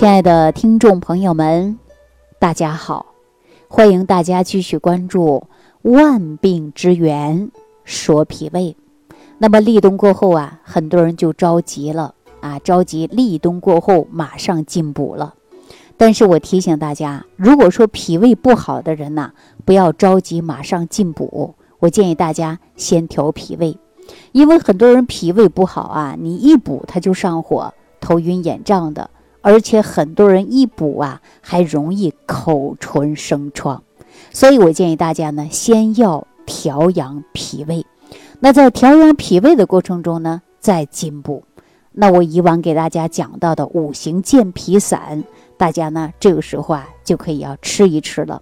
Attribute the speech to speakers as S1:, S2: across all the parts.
S1: 亲爱的听众朋友们，大家好，欢迎大家继续关注《万病之源说脾胃》。那么立冬过后啊，很多人就着急了啊，着急立冬过后马上进补了。但是我提醒大家，如果说脾胃不好的人呐，不要着急马上进补，我建议大家先调脾胃，因为很多人脾胃不好啊，你一补他就上火、头晕眼胀的。而且很多人一补啊，还容易口唇生疮，所以我建议大家呢，先要调养脾胃。那在调养脾胃的过程中呢，再进补。那我以往给大家讲到的五行健脾散，大家呢这个时候啊就可以要吃一吃了。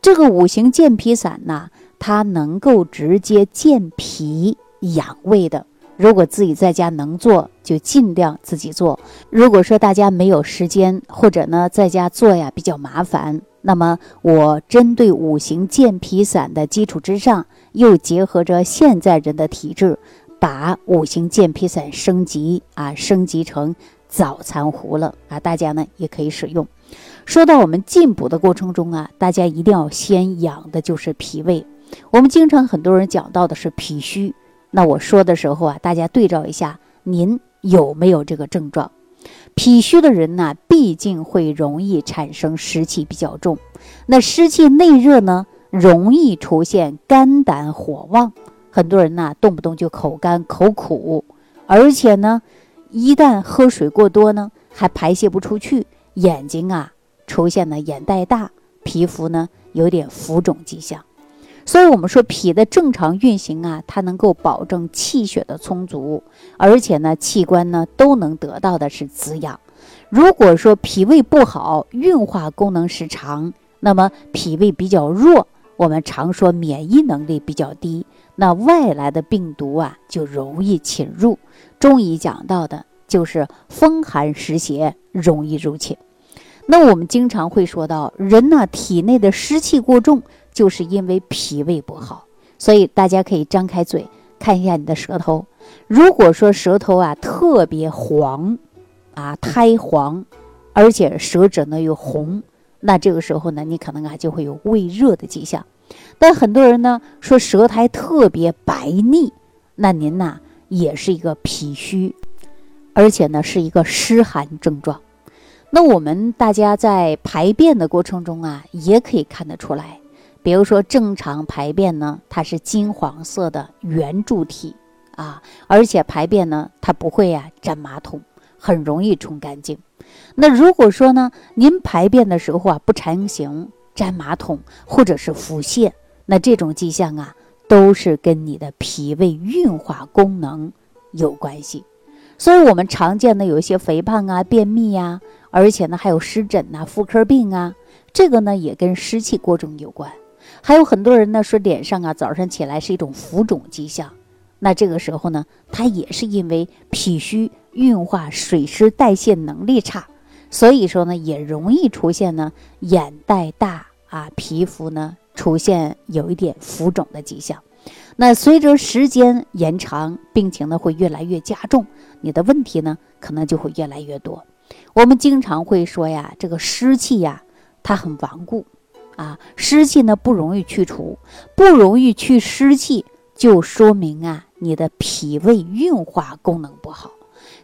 S1: 这个五行健脾散呢，它能够直接健脾养胃的。如果自己在家能做，就尽量自己做。如果说大家没有时间，或者呢在家做呀比较麻烦，那么我针对五行健脾散的基础之上，又结合着现在人的体质，把五行健脾散升级啊，升级成早餐糊了啊，大家呢也可以使用。说到我们进补的过程中啊，大家一定要先养的就是脾胃。我们经常很多人讲到的是脾虚。那我说的时候啊，大家对照一下，您有没有这个症状？脾虚的人呢，毕竟会容易产生湿气比较重。那湿气内热呢，容易出现肝胆火旺。很多人呢，动不动就口干口苦，而且呢，一旦喝水过多呢，还排泄不出去，眼睛啊出现了眼袋大，皮肤呢有点浮肿迹象。所以，我们说脾的正常运行啊，它能够保证气血的充足，而且呢，器官呢都能得到的是滋养。如果说脾胃不好，运化功能失常，那么脾胃比较弱，我们常说免疫能力比较低，那外来的病毒啊就容易侵入。中医讲到的就是风寒湿邪容易入侵。那我们经常会说到，人呢体内的湿气过重。就是因为脾胃不好，所以大家可以张开嘴看一下你的舌头。如果说舌头啊特别黄，啊苔黄，而且舌质呢又红，那这个时候呢你可能啊就会有胃热的迹象。但很多人呢说舌苔特别白腻，那您呐也是一个脾虚，而且呢是一个湿寒症状。那我们大家在排便的过程中啊也可以看得出来。比如说正常排便呢，它是金黄色的圆柱体啊，而且排便呢，它不会呀粘马桶，很容易冲干净。那如果说呢，您排便的时候啊不成形、粘马桶或者是腹泻，那这种迹象啊，都是跟你的脾胃运化功能有关系。所以我们常见的有一些肥胖啊、便秘呀，而且呢还有湿疹呐、妇科病啊，这个呢也跟湿气过重有关。还有很多人呢说脸上啊早上起来是一种浮肿迹象，那这个时候呢，它也是因为脾虚运化水湿代谢能力差，所以说呢也容易出现呢眼袋大啊，皮肤呢出现有一点浮肿的迹象。那随着时间延长，病情呢会越来越加重，你的问题呢可能就会越来越多。我们经常会说呀，这个湿气呀，它很顽固。啊，湿气呢不容易去除，不容易去湿气，就说明啊你的脾胃运化功能不好。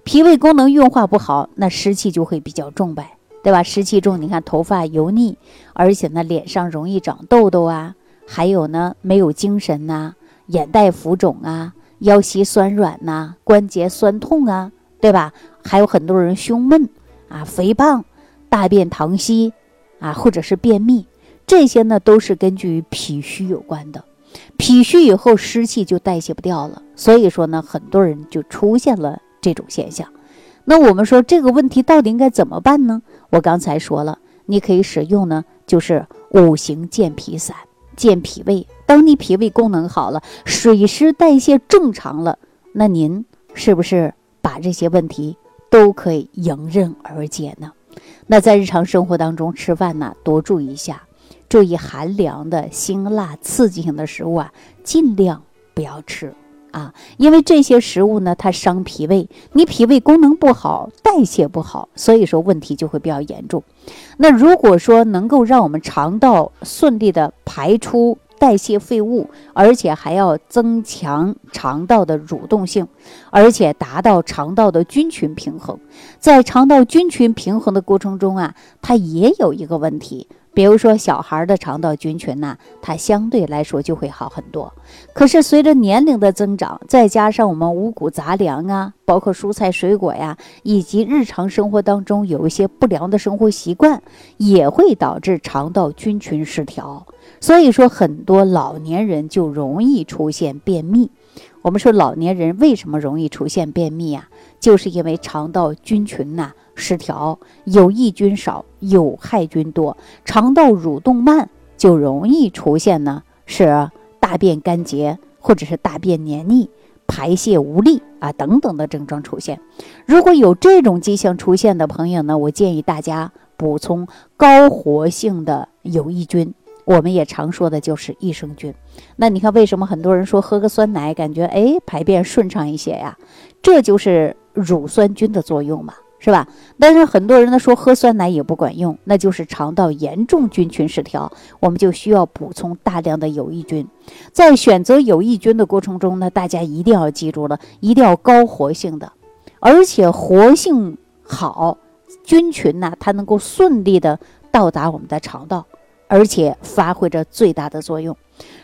S1: 脾胃功能运化不好，那湿气就会比较重呗，对吧？湿气重，你看头发油腻，而且呢脸上容易长痘痘啊，还有呢没有精神呐，眼袋浮肿啊，腰膝酸软呐，关节酸痛啊，对吧？还有很多人胸闷啊，肥胖，大便溏稀啊，或者是便秘。这些呢都是根据脾虚有关的，脾虚以后湿气就代谢不掉了，所以说呢，很多人就出现了这种现象。那我们说这个问题到底应该怎么办呢？我刚才说了，你可以使用呢，就是五行健脾散，健脾胃。当你脾胃功能好了，水湿代谢正常了，那您是不是把这些问题都可以迎刃而解呢？那在日常生活当中吃饭呢，多注意一下。注意寒凉的辛辣刺激性的食物啊，尽量不要吃啊，因为这些食物呢，它伤脾胃，你脾胃功能不好，代谢不好，所以说问题就会比较严重。那如果说能够让我们肠道顺利的排出代谢废物，而且还要增强肠道的蠕动性，而且达到肠道的菌群平衡，在肠道菌群平衡的过程中啊，它也有一个问题。比如说，小孩的肠道菌群呢，它相对来说就会好很多。可是随着年龄的增长，再加上我们五谷杂粮啊，包括蔬菜水果呀，以及日常生活当中有一些不良的生活习惯，也会导致肠道菌群失调。所以说，很多老年人就容易出现便秘。我们说老年人为什么容易出现便秘啊？就是因为肠道菌群呐。失调，有益菌少，有害菌多，肠道蠕动慢，就容易出现呢是大便干结，或者是大便黏腻、排泄无力啊等等的症状出现。如果有这种迹象出现的朋友呢，我建议大家补充高活性的有益菌，我们也常说的就是益生菌。那你看，为什么很多人说喝个酸奶感觉哎排便顺畅一些呀？这就是乳酸菌的作用嘛。是吧？但是很多人呢说喝酸奶也不管用，那就是肠道严重菌群失调，我们就需要补充大量的有益菌。在选择有益菌的过程中呢，大家一定要记住了，一定要高活性的，而且活性好，菌群呢它能够顺利的到达我们的肠道，而且发挥着最大的作用。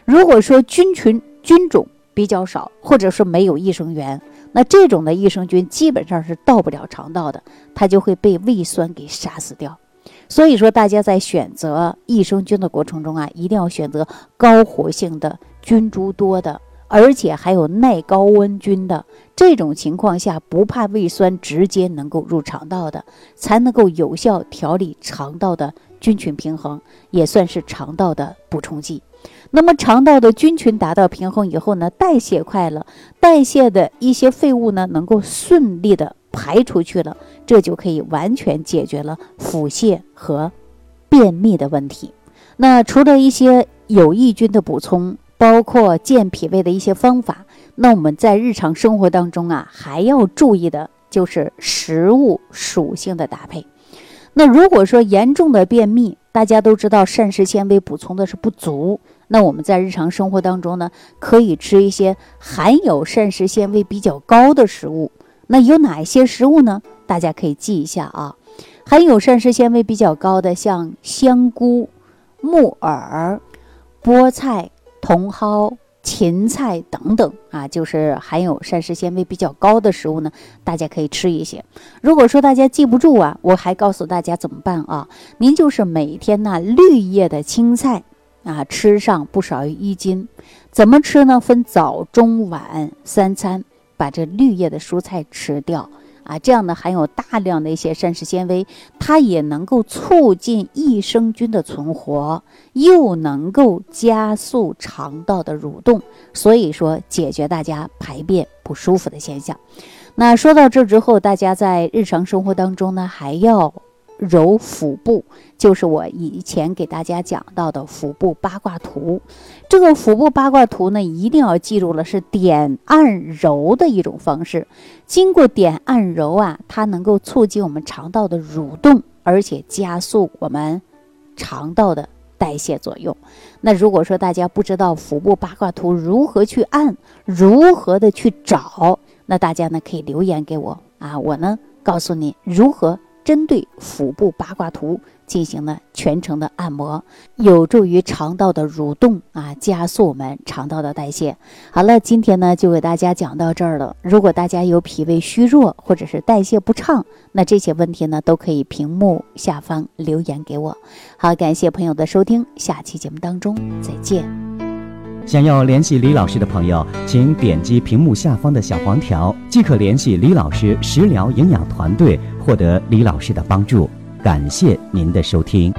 S1: 如果说菌群菌种比较少，或者说没有益生元。那这种的益生菌基本上是到不了肠道的，它就会被胃酸给杀死掉。所以说，大家在选择益生菌的过程中啊，一定要选择高活性的、菌株多的，而且还有耐高温菌的。这种情况下，不怕胃酸直接能够入肠道的，才能够有效调理肠道的菌群平衡，也算是肠道的补充剂。那么肠道的菌群达到平衡以后呢，代谢快了，代谢的一些废物呢能够顺利的排出去了，这就可以完全解决了腹泻和便秘的问题。那除了一些有益菌的补充，包括健脾胃的一些方法，那我们在日常生活当中啊，还要注意的就是食物属性的搭配。那如果说严重的便秘，大家都知道膳食纤维补充的是不足。那我们在日常生活当中呢，可以吃一些含有膳食纤维比较高的食物。那有哪一些食物呢？大家可以记一下啊。含有膳食纤维比较高的，像香菇、木耳、菠菜、茼蒿、芹菜等等啊，就是含有膳食纤维比较高的食物呢，大家可以吃一些。如果说大家记不住啊，我还告诉大家怎么办啊？您就是每天呢，绿叶的青菜。啊，吃上不少于一斤，怎么吃呢？分早、中、晚三餐，把这绿叶的蔬菜吃掉啊，这样呢含有大量的一些膳食纤维，它也能够促进益生菌的存活，又能够加速肠道的蠕动，所以说解决大家排便不舒服的现象。那说到这之后，大家在日常生活当中呢，还要。揉腹部，就是我以前给大家讲到的腹部八卦图。这个腹部八卦图呢，一定要记住了，是点按揉的一种方式。经过点按揉啊，它能够促进我们肠道的蠕动，而且加速我们肠道的代谢作用。那如果说大家不知道腹部八卦图如何去按，如何的去找，那大家呢可以留言给我啊，我呢告诉你如何。针对腹部八卦图进行了全程的按摩，有助于肠道的蠕动啊，加速我们肠道的代谢。好了，今天呢就给大家讲到这儿了。如果大家有脾胃虚弱或者是代谢不畅，那这些问题呢都可以屏幕下方留言给我。好，感谢朋友的收听，下期节目当中再见。
S2: 想要联系李老师的朋友，请点击屏幕下方的小黄条，即可联系李老师食疗营养团队，获得李老师的帮助。感谢您的收听。